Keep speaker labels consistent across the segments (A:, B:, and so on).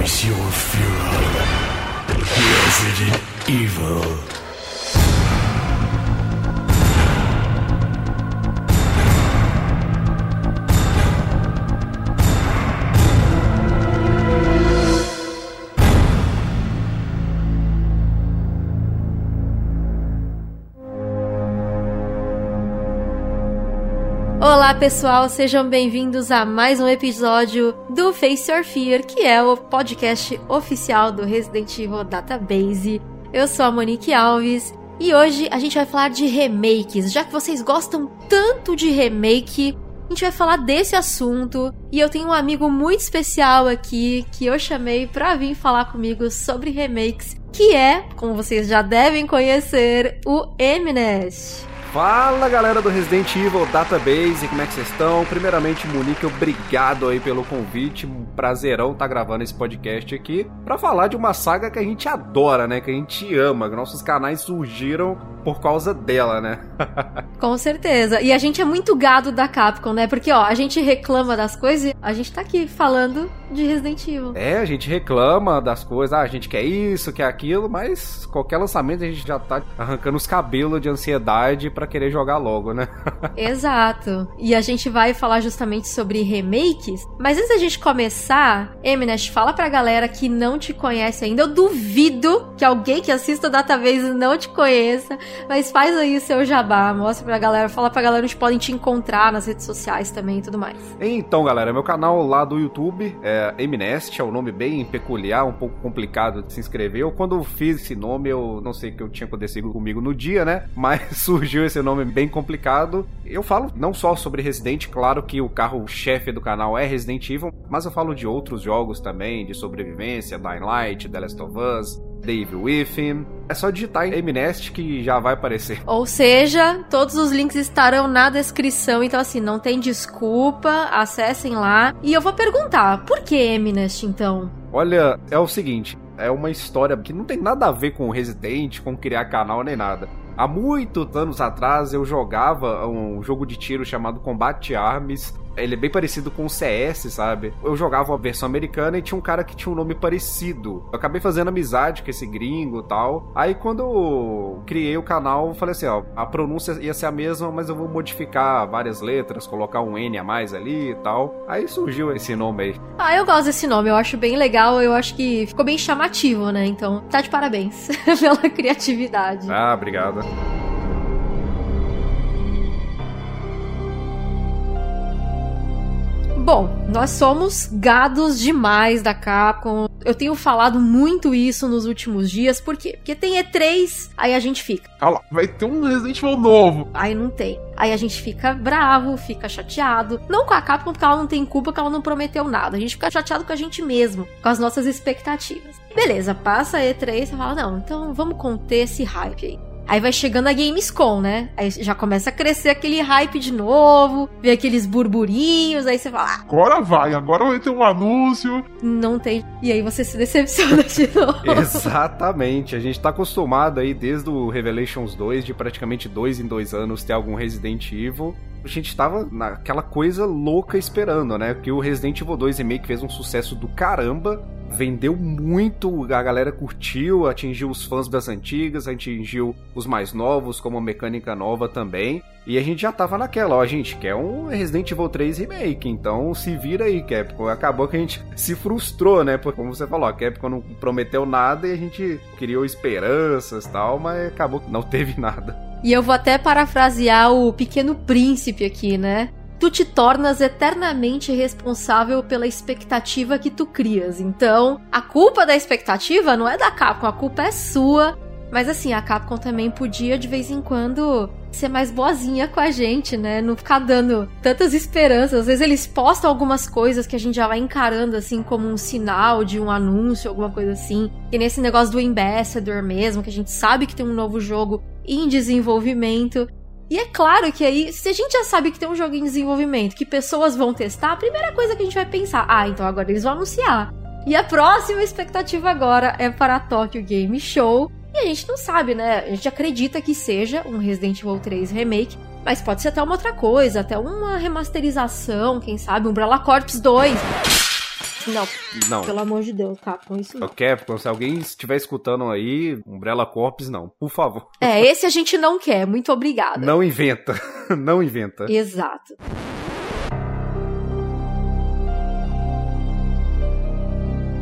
A: Face your fury. Resident Evil.
B: Olá pessoal, sejam bem-vindos a mais um episódio do Face Your Fear, que é o podcast oficial do Resident Evil Database. Eu sou a Monique Alves e hoje a gente vai falar de remakes. Já que vocês gostam tanto de remake, a gente vai falar desse assunto. E eu tenho um amigo muito especial aqui que eu chamei pra vir falar comigo sobre remakes, que é, como vocês já devem conhecer, o Eminest.
C: Fala galera do Resident Evil Database, como é que vocês estão? Primeiramente, Monique, obrigado aí pelo convite, um prazerão estar tá gravando esse podcast aqui para falar de uma saga que a gente adora, né? Que a gente ama, que nossos canais surgiram por causa dela, né?
B: Com certeza. E a gente é muito gado da Capcom, né? Porque, ó, a gente reclama das coisas e a gente tá aqui falando de Resident Evil.
C: É, a gente reclama das coisas, ah, a gente quer isso, quer aquilo, mas qualquer lançamento a gente já tá arrancando os cabelos de ansiedade para querer jogar logo, né?
B: Exato. E a gente vai falar justamente sobre remakes, mas antes da gente começar, Eminest, fala pra galera que não te conhece ainda. Eu duvido que alguém que assista o Database não te conheça, mas faz aí o seu jabá, mostra pra galera, fala pra galera onde podem te encontrar nas redes sociais também e tudo mais.
C: Então, galera, meu canal lá do YouTube é Eminest, é um nome bem peculiar, um pouco complicado de se inscrever. Eu, quando fiz esse nome, eu não sei o que eu tinha acontecido comigo no dia, né? Mas surgiu esse nome bem complicado. Eu falo não só sobre Resident, claro que o carro-chefe do canal é Resident Evil, mas eu falo de outros jogos também, de sobrevivência, Dying Light, The Last of Us, Dave Within. É só digitar em Eminest que já vai aparecer.
B: Ou seja, todos os links estarão na descrição, então assim, não tem desculpa, acessem lá. E eu vou perguntar, por que Eminest então?
C: Olha, é o seguinte, é uma história que não tem nada a ver com Resident, com criar canal nem nada. Há muitos anos atrás eu jogava um jogo de tiro chamado Combat Arms ele é bem parecido com o CS, sabe? Eu jogava a versão americana e tinha um cara que tinha um nome parecido. Eu acabei fazendo amizade com esse gringo e tal. Aí quando eu criei o canal, eu falei assim, ó, a pronúncia ia ser a mesma, mas eu vou modificar várias letras, colocar um N a mais ali e tal. Aí surgiu esse nome aí.
B: Ah, eu gosto desse nome, eu acho bem legal, eu acho que ficou bem chamativo, né? Então, tá de parabéns pela criatividade.
C: Ah, obrigado.
B: Bom, nós somos gados demais da Capcom. Eu tenho falado muito isso nos últimos dias, por quê? Porque tem E3, aí a gente fica.
D: Olha lá, vai ter um Resident Evil novo.
B: Aí não tem. Aí a gente fica bravo, fica chateado. Não com a Capcom, porque ela não tem culpa, que ela não prometeu nada. A gente fica chateado com a gente mesmo, com as nossas expectativas. Beleza, passa a E3 e fala, não, então vamos conter esse hype aí. Aí vai chegando a Gamescom, né? Aí já começa a crescer aquele hype de novo, vê aqueles burburinhos, aí você fala. Ah,
D: agora vai, agora vai ter um anúncio.
B: Não tem. E aí você se decepciona de novo.
C: Exatamente. A gente tá acostumado aí desde o Revelations 2, de praticamente dois em dois anos ter algum Resident Evil a gente tava naquela coisa louca esperando, né? Que o Resident Evil 2 Remake fez um sucesso do caramba vendeu muito, a galera curtiu, atingiu os fãs das antigas, atingiu os mais novos, como a mecânica nova também. E a gente já tava naquela, ó, a gente quer um Resident Evil 3 Remake, então se vira aí, Capcom. Acabou que a gente se frustrou, né? Porque, como você falou, a Capcom não prometeu nada e a gente criou esperanças tal, mas acabou que não teve nada.
B: E eu vou até parafrasear o Pequeno Príncipe aqui, né? tu te tornas eternamente responsável pela expectativa que tu crias. Então, a culpa da expectativa não é da Capcom, a culpa é sua. Mas assim, a Capcom também podia de vez em quando ser mais boazinha com a gente, né? Não ficar dando tantas esperanças. Às vezes eles postam algumas coisas que a gente já vai encarando assim como um sinal de um anúncio, alguma coisa assim. E nesse negócio do Ambassador mesmo, que a gente sabe que tem um novo jogo em desenvolvimento. E é claro que aí, se a gente já sabe que tem um jogo em desenvolvimento, que pessoas vão testar, a primeira coisa que a gente vai pensar, ah, então agora eles vão anunciar. E a próxima expectativa agora é para a Tokyo Game Show. E a gente não sabe, né? A gente acredita que seja um Resident Evil 3 Remake, mas pode ser até uma outra coisa, até uma remasterização, quem sabe, Umbrella Corps 2. Não,
C: Não.
B: pelo amor de Deus, Capcom, isso
C: O
B: não.
C: Capcom, se alguém estiver escutando aí, Umbrella Corps, não. Por favor.
B: É, esse a gente não quer, muito obrigada.
C: Não inventa. Não inventa.
B: Exato.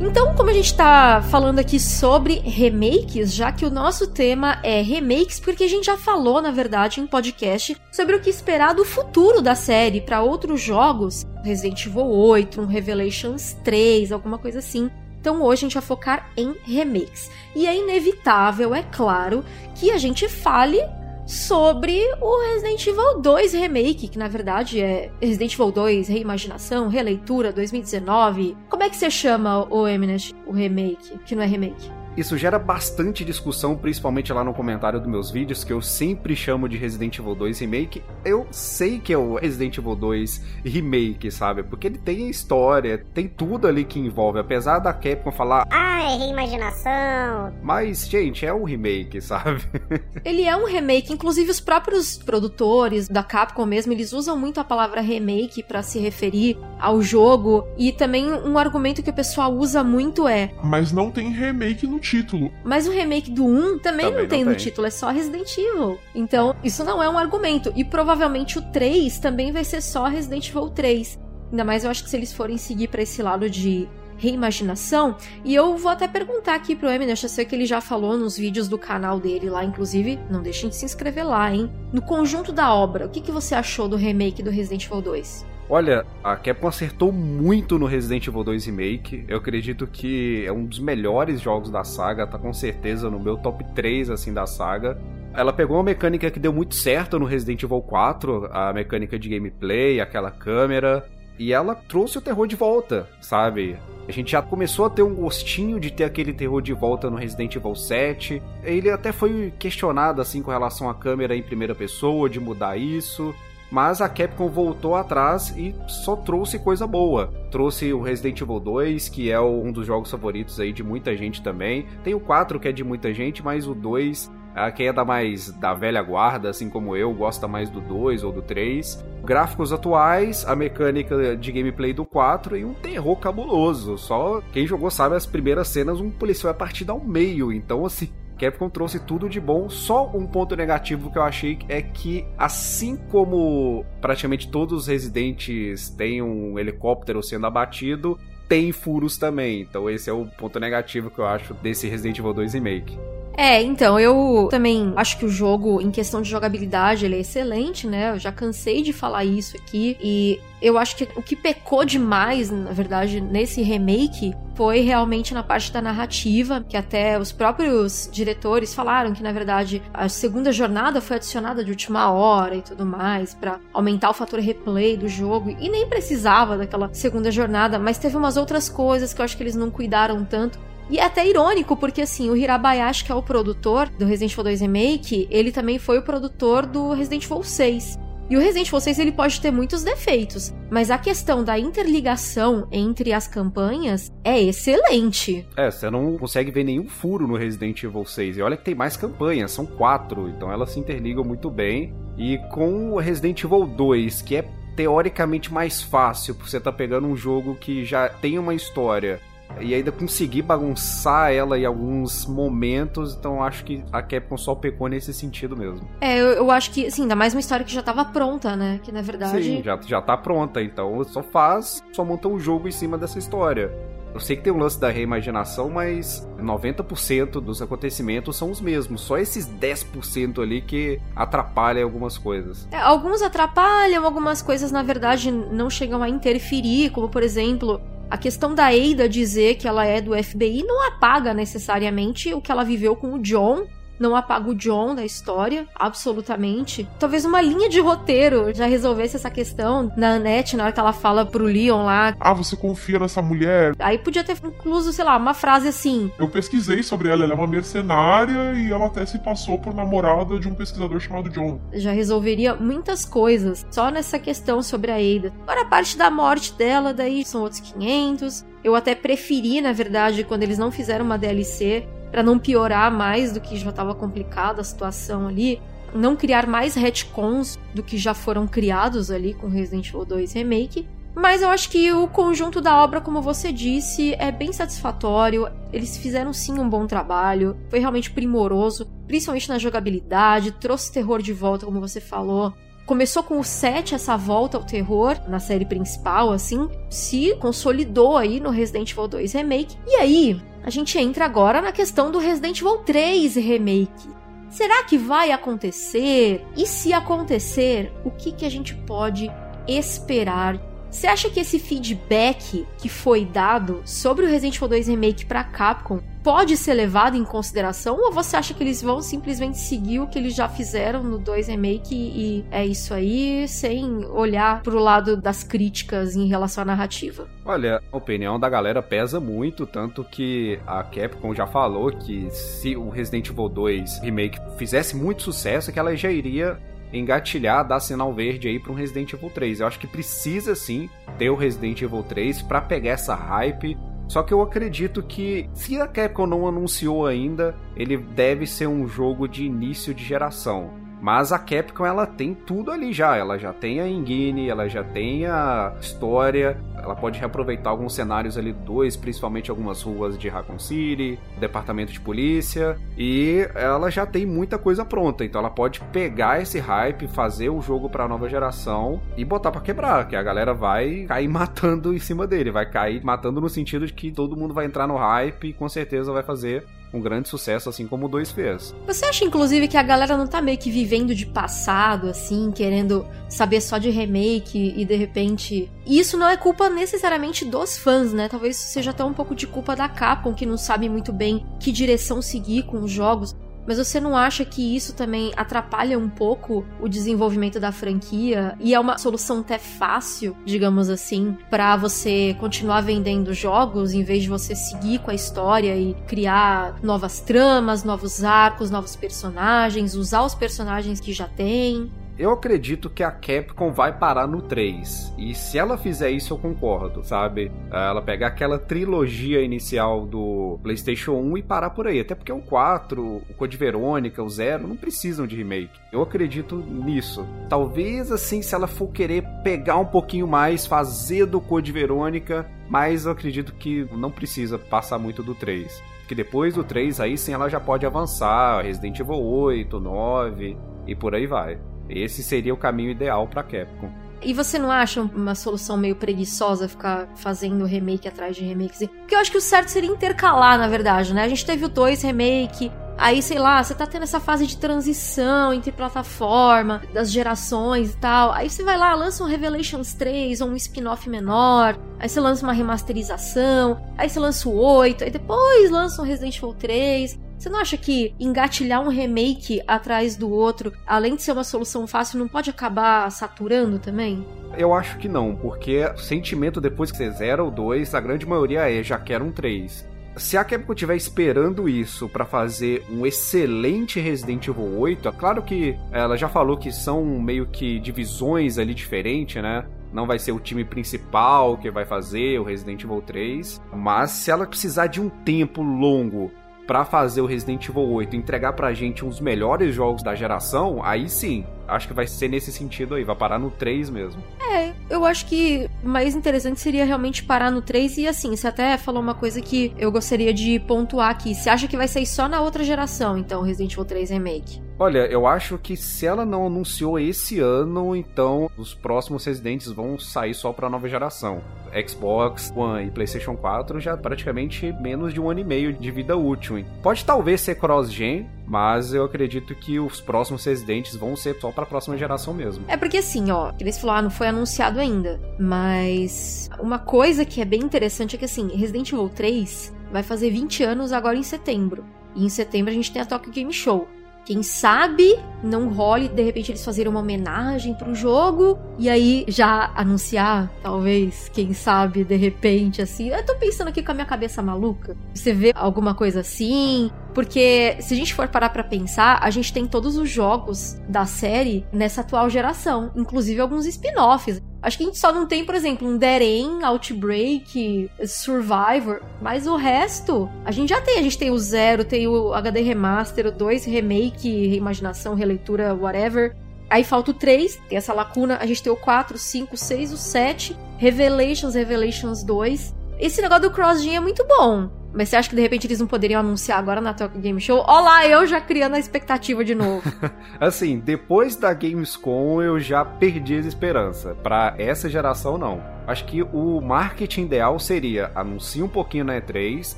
B: Então, como a gente tá falando aqui sobre remakes, já que o nosso tema é remakes, porque a gente já falou, na verdade, em podcast sobre o que esperar do futuro da série para outros jogos, Resident Evil 8, um Revelations 3, alguma coisa assim. Então hoje a gente vai focar em remakes. E é inevitável, é claro, que a gente fale sobre o Resident Evil 2 Remake, que na verdade é Resident Evil 2 Reimaginação, Releitura 2019. Como é que você chama o Eminet, o remake, que não é remake?
C: Isso gera bastante discussão, principalmente lá no comentário dos meus vídeos, que eu sempre chamo de Resident Evil 2 Remake. Eu sei que é o Resident Evil 2 Remake, sabe? Porque ele tem a história, tem tudo ali que envolve. Apesar da Capcom falar,
E: Ah, é reimaginação.
C: mas, gente, é um remake, sabe?
B: Ele é um remake, inclusive os próprios produtores da Capcom mesmo, eles usam muito a palavra remake pra se referir ao jogo. E também um argumento que o pessoal usa muito é:
D: Mas não tem remake no título.
B: Mas o remake do 1 também,
C: Também
B: não tem
C: não
B: no
C: tem.
B: título, é só Resident Evil. Então, isso não é um argumento. E provavelmente o 3 também vai ser só Resident Evil 3. Ainda mais eu acho que se eles forem seguir pra esse lado de reimaginação. E eu vou até perguntar aqui pro Eminent, eu sei que ele já falou nos vídeos do canal dele lá, inclusive, não deixem de se inscrever lá, hein? No conjunto da obra, o que, que você achou do remake do Resident Evil 2?
C: Olha, a Capcom acertou muito no Resident Evil 2 Remake. Eu acredito que é um dos melhores jogos da saga, tá com certeza no meu top 3 assim da saga. Ela pegou uma mecânica que deu muito certo no Resident Evil 4, a mecânica de gameplay, aquela câmera, e ela trouxe o terror de volta, sabe? A gente já começou a ter um gostinho de ter aquele terror de volta no Resident Evil 7. Ele até foi questionado assim com relação à câmera em primeira pessoa, de mudar isso. Mas a Capcom voltou atrás e só trouxe coisa boa. Trouxe o Resident Evil 2, que é um dos jogos favoritos aí de muita gente também. Tem o 4, que é de muita gente, mas o 2, ah, quem é da mais da velha guarda, assim como eu, gosta mais do 2 ou do 3. Gráficos atuais, a mecânica de gameplay do 4 e um terror cabuloso. Só quem jogou sabe as primeiras cenas, um policial é partido ao meio. Então, assim, Capcom trouxe tudo de bom. Só um ponto negativo que eu achei é que, assim como praticamente todos os residentes têm um helicóptero sendo abatido, tem furos também. Então esse é o ponto negativo que eu acho desse Resident Evil 2 Remake.
B: É, então, eu também acho que o jogo, em questão de jogabilidade, ele é excelente, né? Eu já cansei de falar isso aqui. E eu acho que o que pecou demais, na verdade, nesse remake foi realmente na parte da narrativa, que até os próprios diretores falaram que, na verdade, a segunda jornada foi adicionada de última hora e tudo mais, pra aumentar o fator replay do jogo. E nem precisava daquela segunda jornada, mas teve umas outras coisas que eu acho que eles não cuidaram tanto. E é até irônico, porque assim, o Hirabayashi, que é o produtor do Resident Evil 2 Remake, ele também foi o produtor do Resident Evil 6. E o Resident Evil 6 ele pode ter muitos defeitos, mas a questão da interligação entre as campanhas é excelente.
C: É, você não consegue ver nenhum furo no Resident Evil 6. E olha que tem mais campanhas, são quatro, então elas se interligam muito bem. E com o Resident Evil 2, que é teoricamente mais fácil, porque você tá pegando um jogo que já tem uma história e ainda conseguir bagunçar ela em alguns momentos, então acho que a Capcom só pecou nesse sentido mesmo.
B: É, eu, eu acho que, assim, ainda mais uma história que já tava pronta, né? Que na verdade.
C: Sim, já, já tá pronta, então só faz, só monta um jogo em cima dessa história. Eu sei que tem um lance da reimaginação, mas 90% dos acontecimentos são os mesmos. Só esses 10% ali que atrapalham algumas coisas.
B: É, alguns atrapalham, algumas coisas, na verdade, não chegam a interferir, como por exemplo. A questão da Ada dizer que ela é do FBI não apaga necessariamente o que ela viveu com o John. Não apaga o John da história, absolutamente. Talvez uma linha de roteiro já resolvesse essa questão na Annette, na hora que ela fala pro Leon lá.
D: Ah, você confia nessa mulher?
B: Aí podia ter incluso, sei lá, uma frase assim:
D: Eu pesquisei sobre ela, ela é uma mercenária e ela até se passou por namorada de um pesquisador chamado John.
B: já resolveria muitas coisas só nessa questão sobre a Ada. Agora a parte da morte dela, daí são outros 500. Eu até preferi, na verdade, quando eles não fizeram uma DLC Pra não piorar mais do que já estava complicada a situação ali, não criar mais retcons do que já foram criados ali com Resident Evil 2 Remake. Mas eu acho que o conjunto da obra, como você disse, é bem satisfatório. Eles fizeram sim um bom trabalho, foi realmente primoroso, principalmente na jogabilidade, trouxe terror de volta, como você falou. Começou com o 7, essa volta ao terror na série principal, assim, se consolidou aí no Resident Evil 2 Remake. E aí, a gente entra agora na questão do Resident Evil 3 Remake. Será que vai acontecer? E se acontecer, o que, que a gente pode esperar você acha que esse feedback que foi dado sobre o Resident Evil 2 Remake para Capcom pode ser levado em consideração ou você acha que eles vão simplesmente seguir o que eles já fizeram no 2 Remake e é isso aí, sem olhar pro lado das críticas em relação à narrativa?
C: Olha, a opinião da galera pesa muito, tanto que a Capcom já falou que se o Resident Evil 2 Remake fizesse muito sucesso, que ela já iria engatilhar, dar sinal verde aí para um Resident Evil 3. Eu acho que precisa sim ter o Resident Evil 3 para pegar essa hype. Só que eu acredito que se a Capcom não anunciou ainda, ele deve ser um jogo de início de geração. Mas a Capcom ela tem tudo ali já. Ela já tem a engine, ela já tem a história, ela pode reaproveitar alguns cenários ali dois, principalmente algumas ruas de Raccoon City, departamento de polícia, e ela já tem muita coisa pronta. Então ela pode pegar esse hype, fazer o jogo para a nova geração e botar para quebrar, que a galera vai cair matando em cima dele, vai cair matando no sentido de que todo mundo vai entrar no hype e com certeza vai fazer um grande sucesso, assim como o 2 fez.
B: Você acha, inclusive, que a galera não tá meio que vivendo de passado, assim, querendo saber só de remake e de repente. E isso não é culpa necessariamente dos fãs, né? Talvez seja até um pouco de culpa da Capcom, que não sabe muito bem que direção seguir com os jogos. Mas você não acha que isso também atrapalha um pouco o desenvolvimento da franquia e é uma solução até fácil, digamos assim, para você continuar vendendo jogos em vez de você seguir com a história e criar novas tramas, novos arcos, novos personagens, usar os personagens que já tem?
C: Eu acredito que a Capcom vai parar no 3. E se ela fizer isso, eu concordo, sabe? Ela pegar aquela trilogia inicial do PlayStation 1 e parar por aí. Até porque o 4, o Code Verônica, o 0 não precisam de remake. Eu acredito nisso. Talvez assim, se ela for querer pegar um pouquinho mais, fazer do Code Verônica, mas eu acredito que não precisa passar muito do 3 que depois do 3 aí sim ela já pode avançar, Resident Evil 8, 9 e por aí vai. Esse seria o caminho ideal para Capcom.
B: E você não acha uma solução meio preguiçosa ficar fazendo remake atrás de remake? Porque eu acho que o certo seria intercalar, na verdade, né? A gente teve o 2 remake, aí sei lá, você tá tendo essa fase de transição entre plataforma, das gerações e tal. Aí você vai lá, lança um Revelations 3 ou um spin-off menor, aí você lança uma remasterização, aí você lança o 8, aí depois lança um Resident Evil 3. Você não acha que engatilhar um remake atrás do outro, além de ser uma solução fácil, não pode acabar saturando também?
C: Eu acho que não, porque o sentimento depois que você zera o 2, a grande maioria é já quero um 3 se a Capcom estiver esperando isso para fazer um excelente Resident Evil 8, é claro que ela já falou que são meio que divisões ali diferentes, né? Não vai ser o time principal que vai fazer o Resident Evil 3, mas se ela precisar de um tempo longo para fazer o Resident Evil 8 entregar pra gente uns melhores jogos da geração, aí sim, acho que vai ser nesse sentido aí, vai parar no 3 mesmo.
B: É, eu acho que mais interessante seria realmente parar no 3 e assim, você até falou uma coisa que eu gostaria de pontuar aqui. Você acha que vai sair só na outra geração, então, Resident Evil 3 Remake?
C: Olha, eu acho que se ela não anunciou esse ano, então os próximos Residentes vão sair só pra nova geração. Xbox One e PlayStation 4 já praticamente menos de um ano e meio de vida útil. Pode talvez ser cross-gen, mas eu acredito que os próximos Residentes vão ser só pra próxima geração mesmo.
B: É porque assim, ó, eles falaram, ah, não foi anunciado ainda. Mas uma coisa que é bem interessante é que assim, Resident Evil 3 vai fazer 20 anos agora em setembro. E em setembro a gente tem a Tokyo Game Show. Quem sabe não role de repente eles fazerem uma homenagem pro jogo e aí já anunciar, talvez, quem sabe de repente assim. Eu tô pensando aqui com a minha cabeça maluca. Você vê alguma coisa assim? Porque se a gente for parar para pensar, a gente tem todos os jogos da série nessa atual geração, inclusive alguns spin-offs. Acho que a gente só não tem, por exemplo, um Dead End, Outbreak, Survivor, mas o resto a gente já tem. A gente tem o Zero, tem o HD Remaster, o 2 Remake, Reimaginação, Releitura, whatever. Aí falta o 3, tem essa lacuna. A gente tem o 4, 5, 6, o 7. Revelations, Revelations 2. Esse negócio do cross-gen é muito bom. Mas você acha que de repente eles não poderiam anunciar agora na Tokyo Game Show? Olá, eu já criando a expectativa de novo.
C: assim, depois da Gamescom eu já perdi a esperança. Para essa geração, não. Acho que o marketing ideal seria anuncia um pouquinho na E3,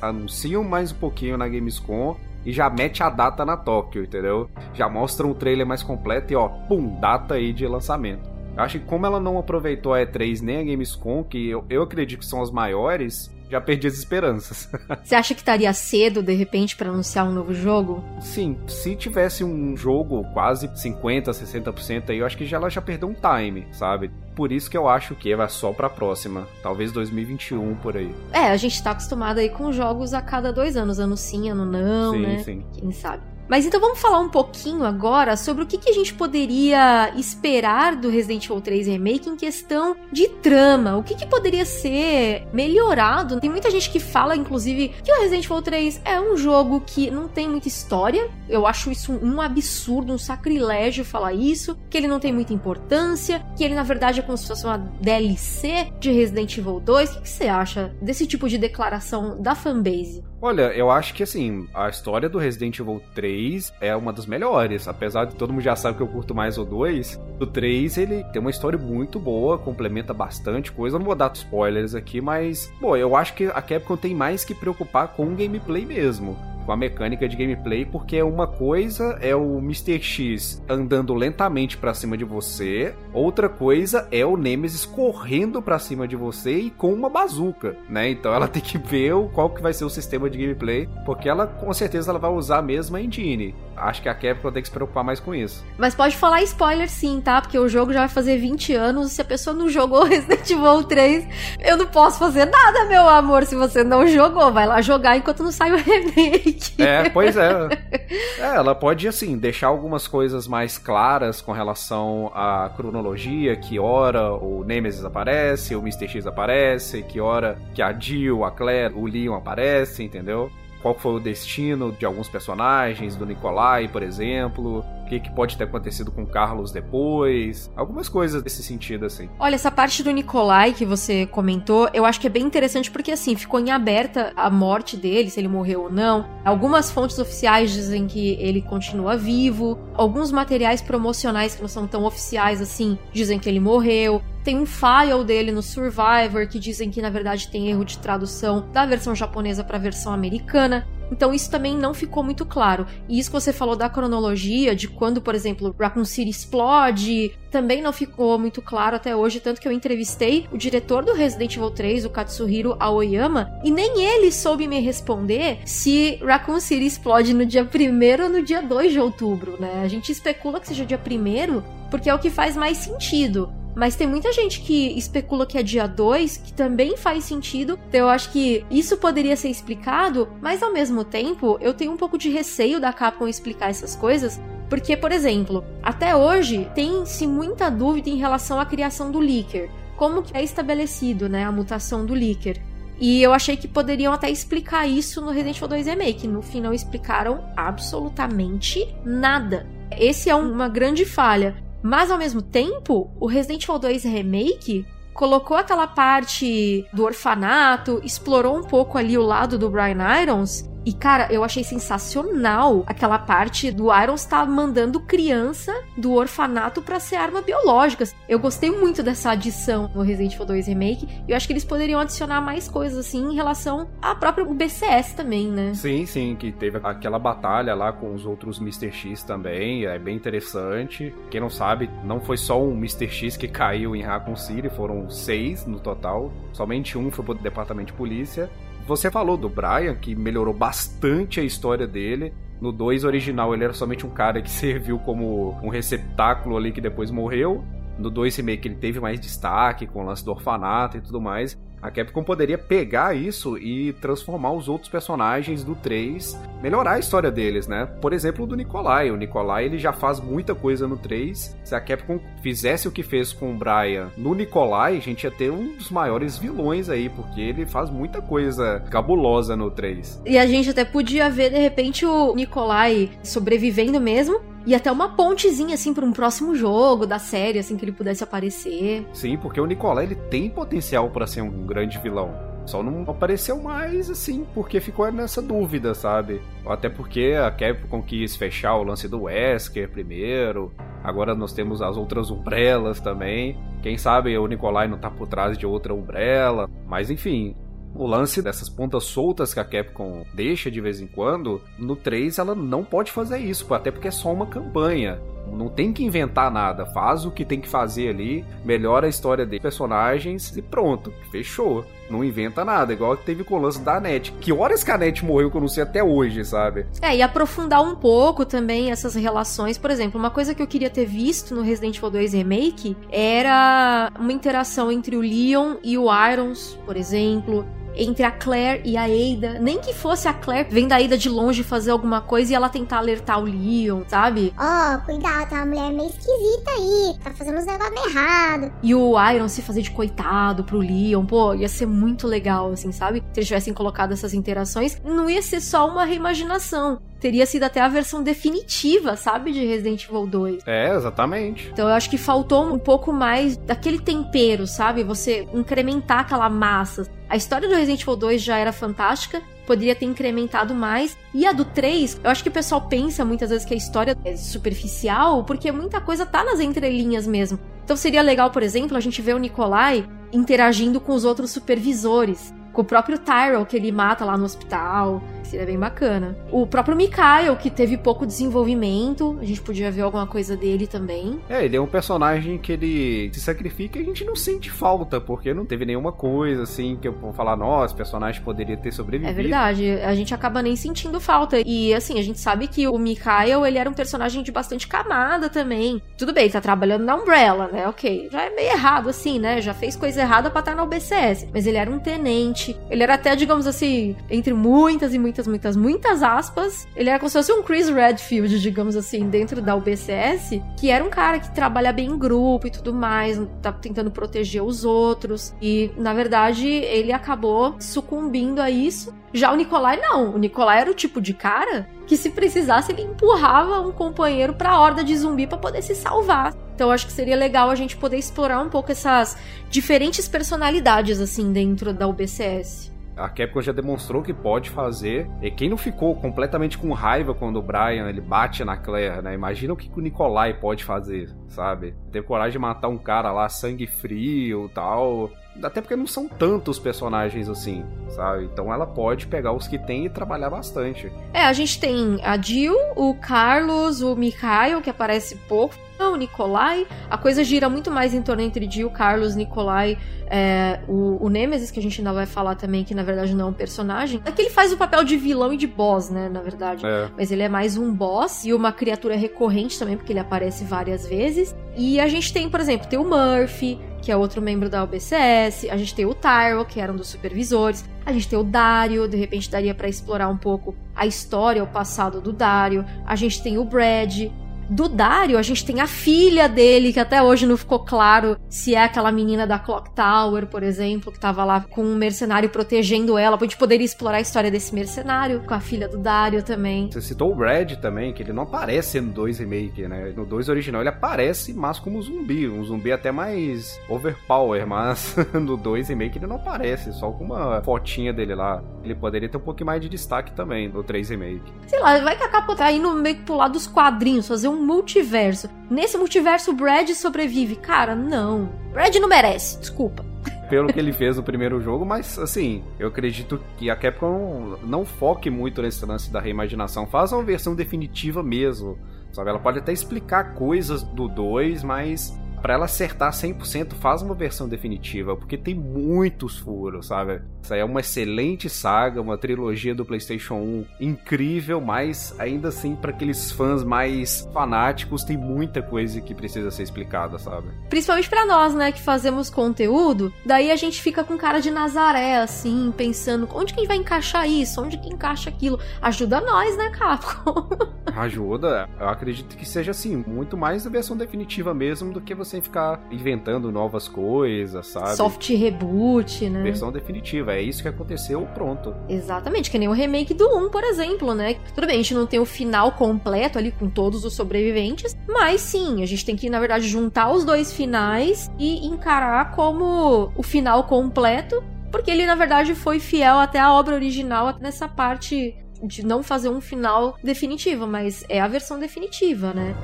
C: anunciam mais um pouquinho na Gamescom e já mete a data na Tóquio, entendeu? Já mostra um trailer mais completo e ó, pum, data aí de lançamento. Acho que como ela não aproveitou a E3 nem a Gamescom, que eu, eu acredito que são as maiores, já perdi as esperanças.
B: Você acha que estaria cedo, de repente, para anunciar um novo jogo?
C: Sim, se tivesse um jogo quase 50%, 60% aí, eu acho que já, ela já perdeu um time, sabe? Por isso que eu acho que vai só pra próxima. Talvez 2021 por aí.
B: É, a gente tá acostumado aí com jogos a cada dois anos, ano sim, ano não,
C: sim,
B: né?
C: Sim.
B: Quem sabe? Mas então vamos falar um pouquinho agora sobre o que, que, a gente poderia esperar do Resident Evil 3 Remake em questão de trama. O que, que, poderia ser melhorado? Tem muita gente que fala, inclusive, que o Resident Evil 3 é um jogo que não tem muita história. Eu acho isso um absurdo, um sacrilégio falar isso. Que ele não tem muita importância. Que ele, na verdade, é como se fosse uma DLC de Resident Evil 2. O que, você acha desse tipo de declaração da fanbase?
C: Olha, eu acho que assim, a história do Resident Evil 3 é uma das melhores. Apesar de todo mundo já sabe que eu curto mais o 2, o 3 ele tem uma história muito boa, complementa bastante coisa. Não vou dar spoilers aqui, mas, pô, eu acho que a Capcom tem mais que preocupar com o gameplay mesmo com a mecânica de gameplay, porque uma coisa é o Mr. X andando lentamente para cima de você, outra coisa é o Nemesis correndo para cima de você e com uma bazuca, né? Então ela tem que ver qual que vai ser o sistema de gameplay, porque ela com certeza ela vai usar a mesma engine. Acho que a Capcom tem que se preocupar mais com isso.
B: Mas pode falar spoiler sim, tá? Porque o jogo já vai fazer 20 anos. Se a pessoa não jogou Resident Evil 3, eu não posso fazer nada, meu amor. Se você não jogou, vai lá jogar enquanto não sai o remake.
C: É, pois é. é, ela pode, assim, deixar algumas coisas mais claras com relação à cronologia, que hora o Nemesis aparece, o Mr. X aparece, que hora que a Jill, a Claire, o Leon aparecem, entendeu? qual foi o destino de alguns personagens, do Nikolai, por exemplo, que, que pode ter acontecido com Carlos depois, algumas coisas desse sentido, assim.
B: Olha, essa parte do Nikolai que você comentou, eu acho que é bem interessante porque, assim, ficou em aberta a morte dele, se ele morreu ou não. Algumas fontes oficiais dizem que ele continua vivo, alguns materiais promocionais que não são tão oficiais assim dizem que ele morreu. Tem um file dele no Survivor que dizem que na verdade tem erro de tradução da versão japonesa para a versão americana. Então isso também não ficou muito claro. E isso que você falou da cronologia, de quando, por exemplo, Raccoon City explode, também não ficou muito claro até hoje, tanto que eu entrevistei o diretor do Resident Evil 3, o Katsuhiro Aoyama, e nem ele soube me responder se Raccoon City explode no dia 1 ou no dia 2 de outubro, né? A gente especula que seja dia 1 porque é o que faz mais sentido. Mas tem muita gente que especula que é dia 2, que também faz sentido. Então eu acho que isso poderia ser explicado, mas ao mesmo tempo eu tenho um pouco de receio da Capcom explicar essas coisas. Porque, por exemplo, até hoje tem-se muita dúvida em relação à criação do Licker. Como que é estabelecido, né, a mutação do Licker. E eu achei que poderiam até explicar isso no Resident Evil 2 Remake. No fim, não explicaram absolutamente nada. Esse é uma grande falha. Mas ao mesmo tempo, o Resident Evil 2 Remake colocou aquela parte do orfanato, explorou um pouco ali o lado do Brian Irons e, cara, eu achei sensacional aquela parte do Iron estar mandando criança do orfanato para ser arma biológica. Eu gostei muito dessa adição no Resident Evil 2 Remake. E eu acho que eles poderiam adicionar mais coisas, assim, em relação à própria BCS também, né?
C: Sim, sim, que teve aquela batalha lá com os outros Mr. X também. É bem interessante. Quem não sabe, não foi só um Mr. X que caiu em Raccoon City, foram seis no total. Somente um foi pro departamento de polícia. Você falou do Brian, que melhorou bastante a história dele. No 2 original, ele era somente um cara que serviu como um receptáculo ali que depois morreu. No 2 remake, ele teve mais destaque com o lance do orfanato e tudo mais a Capcom poderia pegar isso e transformar os outros personagens do 3, melhorar a história deles, né? Por exemplo, o do Nikolai. O Nikolai ele já faz muita coisa no 3. Se a Capcom fizesse o que fez com o Brian no Nikolai, a gente ia ter um dos maiores vilões aí, porque ele faz muita coisa cabulosa no 3.
B: E a gente até podia ver de repente o Nikolai sobrevivendo mesmo E até uma pontezinha, assim, pra um próximo jogo da série, assim, que ele pudesse aparecer.
C: Sim, porque o Nicolai ele tem potencial para ser um grande vilão. Só não apareceu mais, assim, porque ficou nessa dúvida, sabe? Até porque a Capcom quis fechar o lance do Wesker primeiro. Agora nós temos as outras Umbrellas também. Quem sabe o Nikolai não tá por trás de outra Umbrella. Mas enfim, o lance dessas pontas soltas que a Capcom deixa de vez em quando, no 3 ela não pode fazer isso, até porque é só uma campanha. Não tem que inventar nada, faz o que tem que fazer ali, melhora a história dos personagens e pronto, fechou. Não inventa nada, igual teve com o lance da NET. Que horas que a NET morreu que eu não sei até hoje, sabe?
B: É, e aprofundar um pouco também essas relações. Por exemplo, uma coisa que eu queria ter visto no Resident Evil 2 Remake era uma interação entre o Leon e o Irons, por exemplo entre a Claire e a Ada. Nem que fosse a Claire vendo a Ada de longe fazer alguma coisa e ela tentar alertar o Leon, sabe?
E: Ó, oh, cuidado, tá uma mulher meio esquisita aí. Tá fazendo uns negócios errado.
B: E o Iron se fazer de coitado pro Leon. Pô, ia ser muito legal, assim, sabe? Se eles tivessem colocado essas interações. Não ia ser só uma reimaginação teria sido até a versão definitiva, sabe, de Resident Evil 2.
C: É, exatamente.
B: Então eu acho que faltou um pouco mais daquele tempero, sabe? Você incrementar aquela massa. A história do Resident Evil 2 já era fantástica, poderia ter incrementado mais. E a do 3, eu acho que o pessoal pensa muitas vezes que a história é superficial, porque muita coisa tá nas entrelinhas mesmo. Então seria legal, por exemplo, a gente ver o Nikolai interagindo com os outros supervisores com o próprio Tyrell que ele mata lá no hospital. Seria bem bacana. O próprio Mikhail, que teve pouco desenvolvimento. A gente podia ver alguma coisa dele também.
C: É, ele é um personagem que ele se sacrifica e a gente não sente falta, porque não teve nenhuma coisa assim que eu vou falar, nossa, personagem poderia ter sobrevivido.
B: É verdade, a gente acaba nem sentindo falta. E assim, a gente sabe que o Mikhail, ele era um personagem de bastante camada também. Tudo bem, ele tá trabalhando na Umbrella, né? Ok. Já é meio errado assim, né? Já fez coisa errada pra estar na UBCS. Mas ele era um tenente. Ele era até, digamos assim, entre muitas e muitas muitas, muitas, aspas. Ele era como se fosse um Chris Redfield, digamos assim, dentro da UBCS, que era um cara que trabalha bem em grupo e tudo mais, tá tentando proteger os outros. E, na verdade, ele acabou sucumbindo a isso. Já o Nicolai, não. O Nicolai era o tipo de cara que, se precisasse, ele empurrava um companheiro pra horda de zumbi para poder se salvar. Então, acho que seria legal a gente poder explorar um pouco essas diferentes personalidades, assim, dentro da UBCS
C: a Capcom já demonstrou que pode fazer. E quem não ficou completamente com raiva quando o Brian ele bate na Claire, né? Imagina o que o Nikolai pode fazer, sabe? Ter coragem de matar um cara lá, sangue frio tal. Até porque não são tantos personagens assim, sabe? Então ela pode pegar os que tem e trabalhar bastante.
B: É, a gente tem a Jill, o Carlos, o Mikhail, que aparece pouco, o Nikolai. A coisa gira muito mais em torno entre Jill, Carlos, Nikolai, é, o, o Nemesis, que a gente ainda vai falar também, que na verdade não é um personagem. É que ele faz o papel de vilão e de boss, né? Na verdade. É. Mas ele é mais um boss e uma criatura recorrente também, porque ele aparece várias vezes. E a gente tem, por exemplo, tem o Murphy, que é outro membro da OBCS, a gente tem o Tyrell, que era um dos supervisores, a gente tem o Dario, de repente daria para explorar um pouco a história, o passado do Dario, a gente tem o Brad, do Dario, a gente tem a filha dele, que até hoje não ficou claro se é aquela menina da Clock Tower, por exemplo, que tava lá com um mercenário protegendo ela. A gente poderia explorar a história desse mercenário com a filha do Dario também.
C: Você citou o Brad também, que ele não aparece no 2 remake, né? No 2 original ele aparece, mas como zumbi. Um zumbi até mais overpower, mas no 2 remake ele não aparece, só com uma fotinha dele lá. Ele poderia ter um pouquinho mais de destaque também no 3 remake.
B: Sei lá, vai que a capa tá indo meio pro lado dos quadrinhos, fazer um multiverso. Nesse multiverso, o Brad sobrevive. Cara, não. Brad não merece, desculpa.
C: Pelo que ele fez no primeiro jogo, mas assim, eu acredito que a Capcom não foque muito nesse lance da reimaginação. Faz uma versão definitiva mesmo. Sabe? Ela pode até explicar coisas do 2, mas para ela acertar 100%, faz uma versão definitiva, porque tem muitos furos, sabe? Isso aí é uma excelente saga, uma trilogia do PlayStation 1 incrível, mas ainda assim, para aqueles fãs mais fanáticos, tem muita coisa que precisa ser explicada, sabe?
B: Principalmente para nós, né, que fazemos conteúdo, daí a gente fica com cara de Nazaré, assim, pensando onde que a gente vai encaixar isso, onde que encaixa aquilo. Ajuda nós, né, Capcom?
C: Ajuda. Eu acredito que seja assim, muito mais a versão definitiva mesmo do que você sem ficar inventando novas coisas, sabe?
B: Soft reboot, né?
C: Versão definitiva, é isso que aconteceu, pronto.
B: Exatamente, que nem o remake do 1, por exemplo, né? Tudo bem, a gente não tem o final completo ali com todos os sobreviventes, mas sim, a gente tem que, na verdade, juntar os dois finais e encarar como o final completo, porque ele, na verdade, foi fiel até a obra original nessa parte de não fazer um final definitivo, mas é a versão definitiva, né?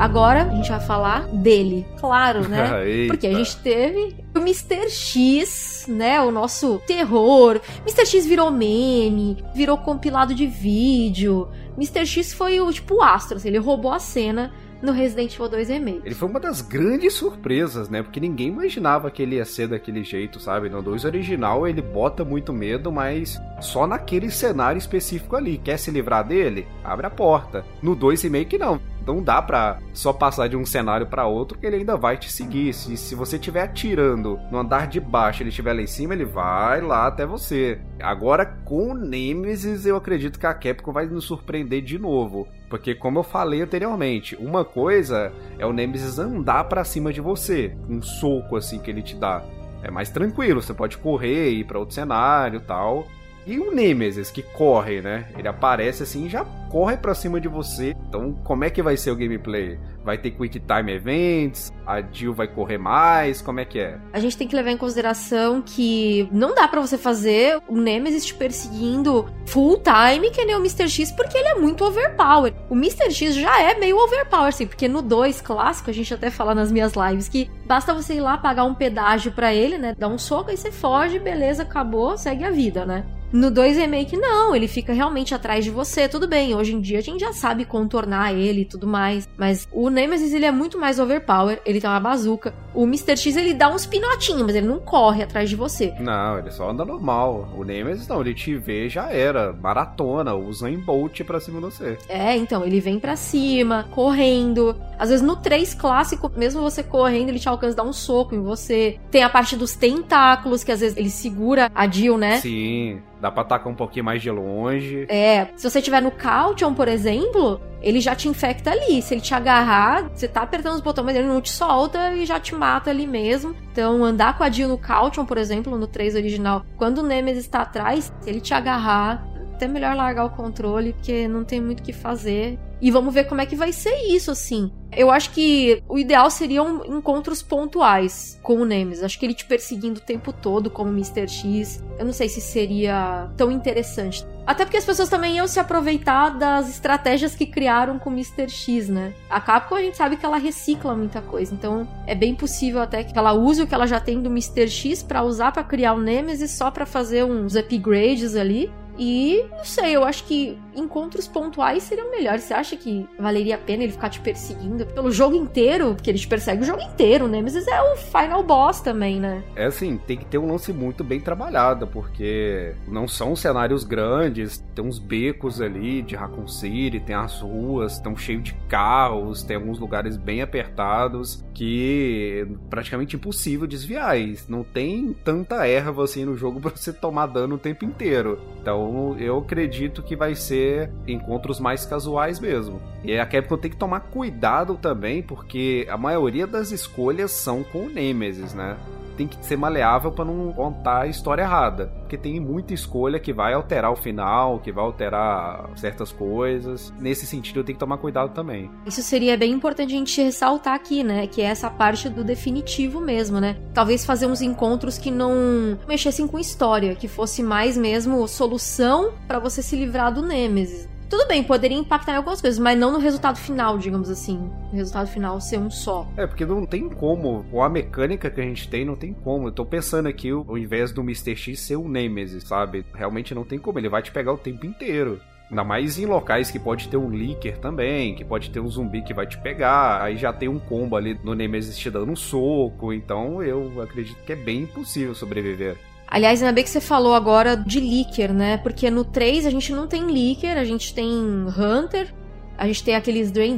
B: Agora a gente vai falar dele, claro, né? Porque a gente teve o Mr. X, né? O nosso terror. Mr. X virou meme, virou compilado de vídeo. Mr. X foi o tipo o astro, assim, ele roubou a cena no Resident Evil 2 Remake.
C: Ele foi uma das grandes surpresas, né? Porque ninguém imaginava que ele ia ser daquele jeito, sabe? No 2 original ele bota muito medo, mas só naquele cenário específico ali. Quer se livrar dele? Abre a porta. No 2 Remake não. Não dá pra só passar de um cenário pra outro que ele ainda vai te seguir. Se, se você estiver atirando no andar de baixo ele estiver lá em cima, ele vai lá até você. Agora com o Nemesis eu acredito que a Capcom vai nos surpreender de novo. Porque como eu falei anteriormente, uma coisa é o Nemesis andar pra cima de você. Um soco assim que ele te dá. É mais tranquilo, você pode correr, ir pra outro cenário tal. E o Nemesis que corre, né? Ele aparece assim e já corre pra cima de você. Então, como é que vai ser o gameplay? Vai ter Quick Time Events? A Jill vai correr mais? Como é que é?
B: A gente tem que levar em consideração que não dá pra você fazer o Nemesis te perseguindo full time que nem o Mr. X, porque ele é muito overpower. O Mr. X já é meio overpower, assim, porque no 2 clássico, a gente até fala nas minhas lives que basta você ir lá pagar um pedágio pra ele, né? Dar um soco, aí você foge, beleza, acabou, segue a vida, né? No 2 Remake, não, ele fica realmente atrás de você, tudo bem. Hoje em dia a gente já sabe contornar ele e tudo mais. Mas o Nemesis, ele é muito mais overpower, ele tem uma bazuca. O Mr. X, ele dá uns pinotinhos, mas ele não corre atrás de você.
C: Não, ele só anda normal. O Nemesis não, ele te vê já era. Maratona, usa em Bolt pra cima de você.
B: É, então, ele vem pra cima, correndo. Às vezes no 3 clássico, mesmo você correndo, ele te alcança, dá um soco em você. Tem a parte dos tentáculos, que às vezes ele segura a Jill, né?
C: Sim. Dá pra atacar um pouquinho mais de longe.
B: É, se você tiver no Caution, por exemplo, ele já te infecta ali. Se ele te agarrar, você tá apertando os botões, mas ele não te solta e já te mata ali mesmo. Então, andar com a Jill no Caution, por exemplo, no 3 original, quando o Nemesis está atrás, se ele te agarrar, até melhor largar o controle, porque não tem muito o que fazer. E vamos ver como é que vai ser isso, assim. Eu acho que o ideal seriam encontros pontuais com o Nemesis. Acho que ele te perseguindo o tempo todo, como Mr. X. Eu não sei se seria tão interessante. Até porque as pessoas também iam se aproveitar das estratégias que criaram com o Mr. X, né? A Capcom a gente sabe que ela recicla muita coisa. Então é bem possível até que ela use o que ela já tem do Mr. X para usar para criar o Nemesis só para fazer uns upgrades ali. E não sei, eu acho que encontros pontuais seriam melhores. Você acha que valeria a pena ele ficar te perseguindo pelo jogo inteiro? Porque ele te persegue o jogo inteiro, né? Mas é o final boss também, né?
C: É assim, tem que ter um lance muito bem trabalhado, porque não são cenários grandes, tem uns becos ali de Raccoon City, tem as ruas, estão cheios de carros, tem alguns lugares bem apertados que é praticamente impossível desviar. Não tem tanta erva assim no jogo pra você tomar dano o tempo inteiro. Então eu acredito que vai ser encontros mais casuais mesmo. E a Capcom tem que tomar cuidado também, porque a maioria das escolhas são com o Nemesis, né? Tem que ser maleável para não contar a história errada. Porque tem muita escolha que vai alterar o final, que vai alterar certas coisas. Nesse sentido, eu tenho que tomar cuidado também.
B: Isso seria bem importante a gente ressaltar aqui, né? Que é essa parte do definitivo mesmo, né? Talvez fazer uns encontros que não mexessem com história, que fosse mais mesmo solução para você se livrar do Nemesis. Tudo bem, poderia impactar em algumas coisas, mas não no resultado final, digamos assim. O resultado final ser um só.
C: É, porque não tem como. Com a mecânica que a gente tem, não tem como. Eu tô pensando aqui, ao invés do Mr. X ser o Nemesis, sabe? Realmente não tem como. Ele vai te pegar o tempo inteiro. Ainda mais em locais que pode ter um leaker também, que pode ter um zumbi que vai te pegar. Aí já tem um combo ali no Nemesis te dando um soco. Então eu acredito que é bem impossível sobreviver.
B: Aliás, ainda bem que você falou agora de Leaker, né? Porque no 3 a gente não tem Leaker, a gente tem Hunter, a gente tem aqueles Drain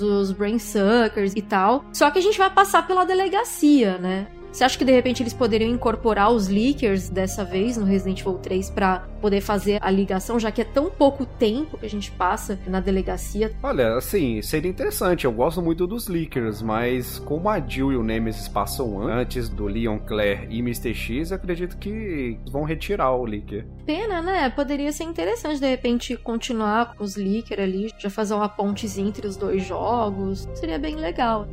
B: os Brain Suckers e tal. Só que a gente vai passar pela delegacia, né? Você acha que de repente eles poderiam incorporar os leakers dessa vez no Resident Evil 3 para poder fazer a ligação, já que é tão pouco tempo que a gente passa na delegacia?
C: Olha, assim, seria interessante. Eu gosto muito dos leakers, mas como a Jill e o Nemesis passam antes do Leon, Claire e Mr. X, acredito que vão retirar o leaker.
B: Pena, né? Poderia ser interessante de repente continuar com os leakers ali, já fazer uma pontezinha entre os dois jogos. Seria bem legal.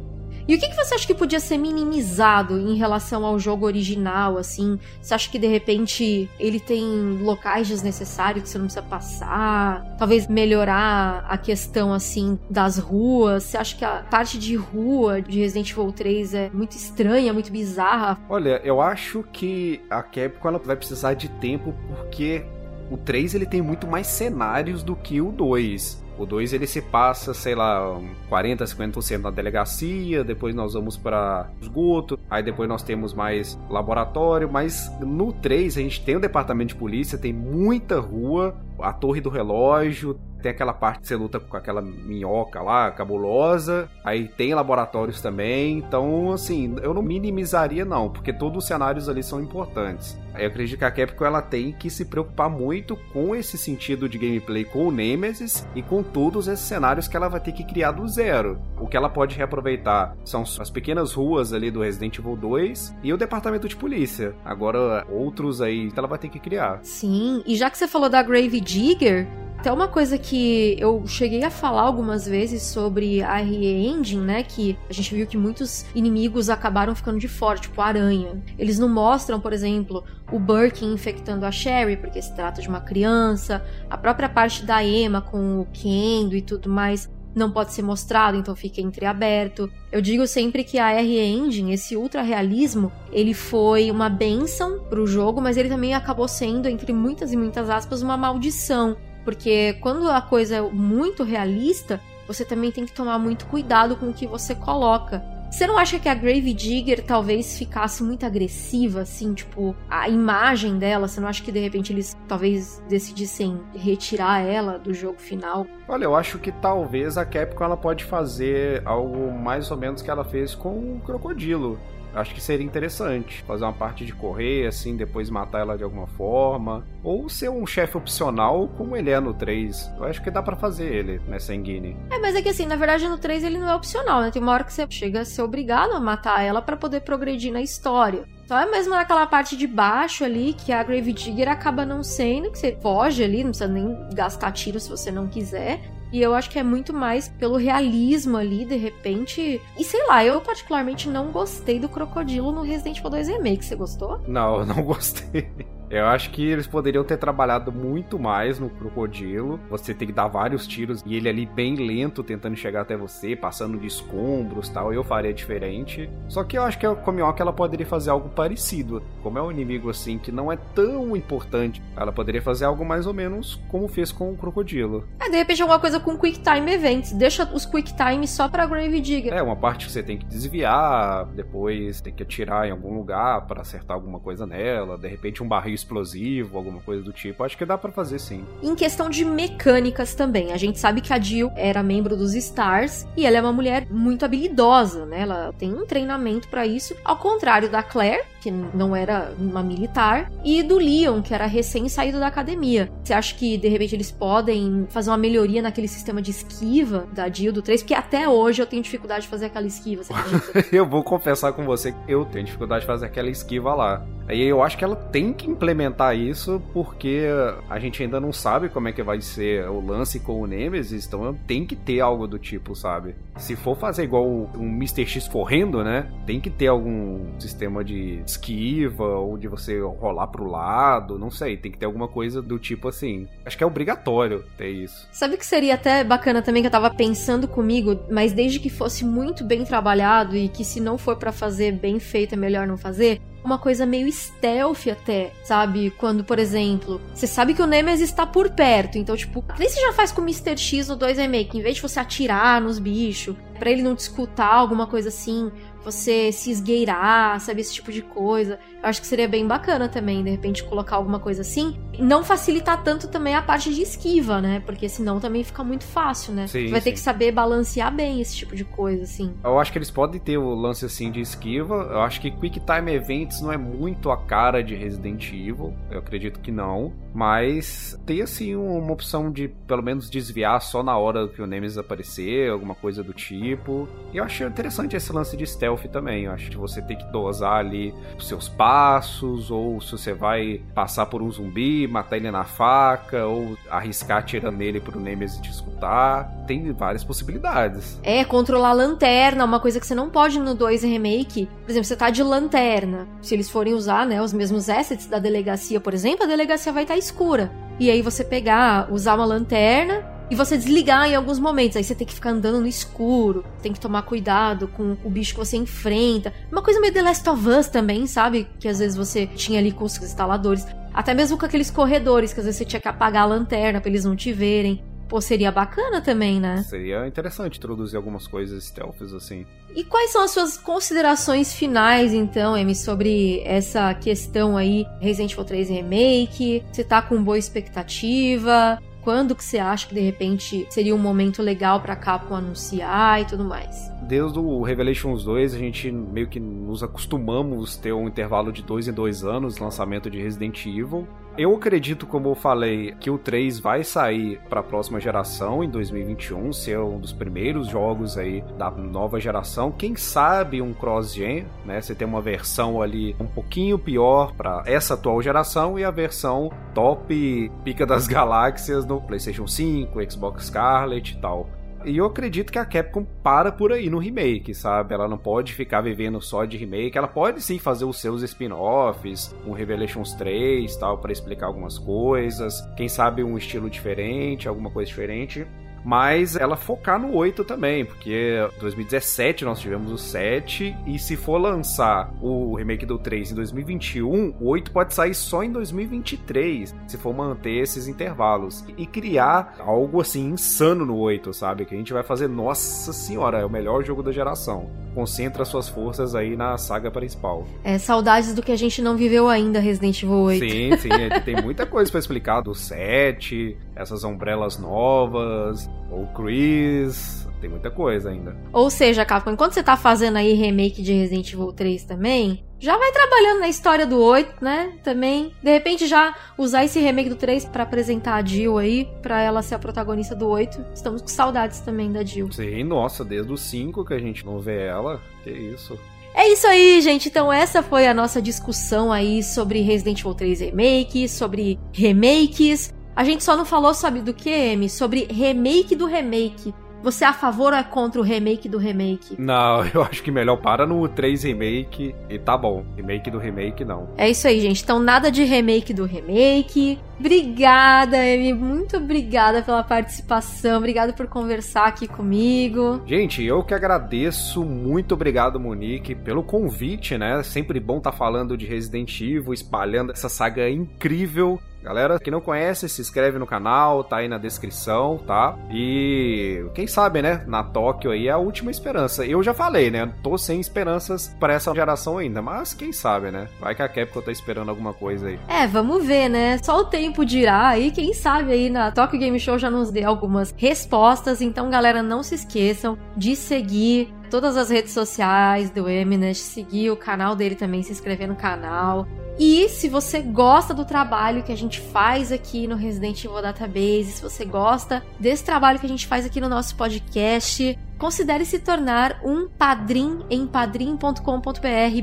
B: E o que, que você acha que podia ser minimizado em relação ao jogo original, assim? Você acha que de repente ele tem locais desnecessários que você não precisa passar? Talvez melhorar a questão, assim, das ruas? Você acha que a parte de rua de Resident Evil 3 é muito estranha, muito bizarra?
C: Olha, eu acho que a Capcom ela vai precisar de tempo porque o 3 ele tem muito mais cenários do que o 2. O 2 ele se passa, sei lá, 40, 50% na delegacia, depois nós vamos para esgoto, aí depois nós temos mais laboratório, mas no 3 a gente tem o departamento de polícia, tem muita rua, a torre do relógio, tem aquela parte que você luta com aquela minhoca lá, cabulosa. Aí tem laboratórios também. Então, assim, eu não minimizaria, não, porque todos os cenários ali são importantes. Eu acredito que a Capcom ela tem que se preocupar muito com esse sentido de gameplay com o Nemesis e com todos esses cenários que ela vai ter que criar do zero. O que ela pode reaproveitar são as pequenas ruas ali do Resident Evil 2 e o departamento de polícia. Agora, outros aí ela vai ter que criar.
B: Sim, e já que você falou da Grave Digger, até uma coisa que eu cheguei a falar algumas vezes sobre a RE Engine, né? Que a gente viu que muitos inimigos acabaram ficando de fora, tipo aranha. Eles não mostram, por exemplo, o Birkin infectando a Sherry, porque se trata de uma criança. A própria parte da Emma com o Kendo e tudo mais não pode ser mostrado, então fica entreaberto. Eu digo sempre que a RE Engine, esse ultra realismo, ele foi uma benção pro jogo, mas ele também acabou sendo, entre muitas e muitas aspas, uma maldição. Porque quando a coisa é muito realista, você também tem que tomar muito cuidado com o que você coloca. Você não acha que a Grave Digger talvez ficasse muito agressiva, assim, tipo, a imagem dela? Você não acha que de repente eles talvez decidissem retirar ela do jogo final?
C: Olha, eu acho que talvez a Capcom ela pode fazer algo mais ou menos que ela fez com o Crocodilo. Acho que seria interessante fazer uma parte de correr, assim, depois matar ela de alguma forma. Ou ser um chefe opcional, como ele é no 3. Eu acho que dá para fazer ele nessa Enguine.
B: É, mas é que assim, na verdade no 3 ele não é opcional, né? Tem uma hora que você chega a ser obrigado a matar ela para poder progredir na história. Só é mesmo naquela parte de baixo ali que a Grave Digger acaba não sendo, que você foge ali, não precisa nem gastar tiro se você não quiser. E eu acho que é muito mais pelo realismo ali, de repente. E sei lá, eu particularmente não gostei do crocodilo no Resident Evil 2 Remake. Você gostou?
C: Não, eu não gostei. Eu acho que eles poderiam ter trabalhado muito mais no crocodilo. Você tem que dar vários tiros e ele ali bem lento tentando chegar até você, passando de escombros tal. Eu faria diferente. Só que eu acho que a Komioka ela poderia fazer algo parecido. Como é um inimigo assim que não é tão importante, ela poderia fazer algo mais ou menos como fez com o crocodilo.
B: É, de repente alguma coisa com Quick Time Events. Deixa os Quick Time só pra Grave Digger.
C: É, uma parte que você tem que desviar, depois tem que atirar em algum lugar para acertar alguma coisa nela, de repente um barril explosivo, alguma coisa do tipo. Acho que dá para fazer sim.
B: Em questão de mecânicas também, a gente sabe que a Jill era membro dos Stars e ela é uma mulher muito habilidosa, né? Ela tem um treinamento para isso, ao contrário da Claire, que não era uma militar, e do Leon, que era recém saído da academia. Você acha que de repente eles podem fazer uma melhoria naquele sistema de esquiva da Jill do 3? Porque até hoje eu tenho dificuldade de fazer aquela esquiva,
C: eu vou confessar com você que eu tenho dificuldade de fazer aquela esquiva lá. Aí eu acho que ela tem que implementar isso porque a gente ainda não sabe como é que vai ser o lance com o Nemesis, então tem que ter algo do tipo, sabe? Se for fazer igual um Mr. X correndo, né? Tem que ter algum sistema de esquiva ou de você rolar pro lado, não sei, tem que ter alguma coisa do tipo assim. Acho que é obrigatório ter isso.
B: Sabe que seria até bacana também que eu tava pensando comigo, mas desde que fosse muito bem trabalhado e que se não for para fazer bem feito é melhor não fazer? Uma coisa meio stealth até, sabe? Quando, por exemplo, você sabe que o Nemesis está por perto, então, tipo, nem você já faz com o Mr. X no 2 Remake, em vez de você atirar nos bichos, para ele não te escutar, alguma coisa assim, você se esgueirar, sabe? Esse tipo de coisa. Eu acho que seria bem bacana também, de repente, colocar alguma coisa assim. Não facilitar tanto também a parte de esquiva, né? Porque senão também fica muito fácil, né?
C: Sim,
B: Vai ter
C: sim.
B: que saber balancear bem esse tipo de coisa, assim.
C: Eu acho que eles podem ter o lance assim de esquiva. Eu acho que Quick Time Events não é muito a cara de Resident Evil. Eu acredito que não. Mas tem assim uma opção de pelo menos desviar só na hora que o Nemesis aparecer, alguma coisa do tipo. E eu achei interessante esse lance de stealth também. Eu acho que você tem que dosar ali os seus passos, ou se você vai passar por um zumbi, matar ele na faca, ou arriscar atirando nele pro Nemesis te escutar. Tem várias possibilidades.
B: É, controlar a lanterna, uma coisa que você não pode no 2 Remake. Por exemplo, você tá de lanterna. Se eles forem usar, né, os mesmos assets da delegacia, por exemplo, a delegacia vai estar escura. E aí você pegar, usar uma lanterna e você desligar em alguns momentos. Aí você tem que ficar andando no escuro, tem que tomar cuidado com o bicho que você enfrenta. Uma coisa meio The Last of Us também, sabe? Que às vezes você tinha ali com os instaladores. Até mesmo com aqueles corredores, que às vezes você tinha que apagar a lanterna pra eles não te verem. Pô, seria bacana também, né?
C: Seria interessante introduzir algumas coisas stealths assim.
B: E quais são as suas considerações finais, então, Amy, sobre essa questão aí, Resident Evil 3 Remake? Você tá com boa expectativa? Quando que você acha que, de repente, seria um momento legal pra Capcom anunciar e tudo mais?
C: Desde o Revelations 2, a gente meio que nos acostumamos ter um intervalo de dois em dois anos lançamento de Resident Evil. Eu acredito, como eu falei, que o 3 vai sair para a próxima geração em 2021, ser um dos primeiros jogos aí da nova geração. Quem sabe um cross-gen, né? Você tem uma versão ali um pouquinho pior para essa atual geração e a versão top pica das galáxias no PlayStation 5, Xbox Scarlet e tal. E eu acredito que a Capcom para por aí no remake, sabe? Ela não pode ficar vivendo só de remake. Ela pode sim fazer os seus spin-offs, um Revelations 3 tal, para explicar algumas coisas. Quem sabe um estilo diferente, alguma coisa diferente. Mas ela focar no 8 também, porque 2017 nós tivemos o 7, e se for lançar o remake do 3 em 2021, o 8 pode sair só em 2023, se for manter esses intervalos. E criar algo assim insano no 8, sabe? Que a gente vai fazer, nossa senhora, é o melhor jogo da geração. Concentra suas forças aí na saga principal.
B: É, saudades do que a gente não viveu ainda, Resident Evil 8.
C: Sim, sim, ele tem muita coisa pra explicar do 7, essas ombrelas novas, o Chris, tem muita coisa ainda.
B: Ou seja, Capcom, enquanto você tá fazendo aí remake de Resident Evil 3 também, já vai trabalhando na história do 8, né? Também. De repente já usar esse remake do 3 pra apresentar a Jill aí, pra ela ser a protagonista do 8. Estamos com saudades também da Jill.
C: Sim, nossa, desde o 5 que a gente não vê ela, que isso.
B: É isso aí, gente. Então essa foi a nossa discussão aí sobre Resident Evil 3 Remake, sobre remakes. A gente só não falou, sabe do que, M? Sobre remake do remake. Você é a favor ou é contra o remake do remake?
C: Não, eu acho que melhor para no 3 remake e tá bom. Remake do remake, não.
B: É isso aí, gente. Então, nada de remake do remake. Obrigada, Amy. Muito obrigada pela participação. Obrigada por conversar aqui comigo.
C: Gente, eu que agradeço. Muito obrigado, Monique, pelo convite, né? Sempre bom estar falando de Resident Evil, espalhando essa saga incrível. Galera que não conhece, se inscreve no canal, tá aí na descrição, tá? E quem sabe, né? Na Tóquio aí é a última esperança. Eu já falei, né? Tô sem esperanças para essa geração ainda, mas quem sabe, né? Vai que a Capcom tá esperando alguma coisa aí.
B: É, vamos ver, né? Só o tempo dirá aí, quem sabe aí na Tokyo Game Show já nos dê algumas respostas. Então, galera, não se esqueçam de seguir todas as redes sociais do Eminent, seguir o canal dele também, se inscrever no canal. E se você gosta do trabalho que a gente faz aqui no Resident Evil Database, se você gosta desse trabalho que a gente faz aqui no nosso podcast, considere se tornar um padrim em padrim.com.br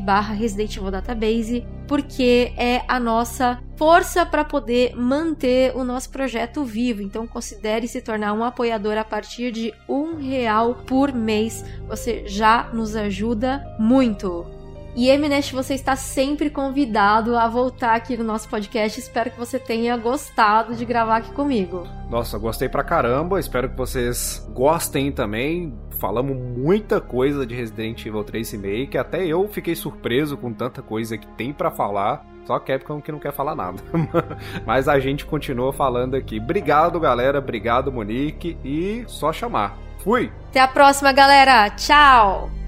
B: barra Resident Evil Database, porque é a nossa força para poder manter o nosso projeto vivo. Então considere se tornar um apoiador a partir de um real por mês. Você já nos ajuda muito. E Eminest, você está sempre convidado a voltar aqui no nosso podcast. Espero que você tenha gostado de gravar aqui comigo.
C: Nossa, gostei pra caramba. Espero que vocês gostem também. Falamos muita coisa de Resident Evil 3 Remake. Até eu fiquei surpreso com tanta coisa que tem pra falar. Só Capcom que não quer falar nada. Mas a gente continua falando aqui. Obrigado, galera. Obrigado, Monique. E só chamar. Fui!
B: Até a próxima, galera. Tchau!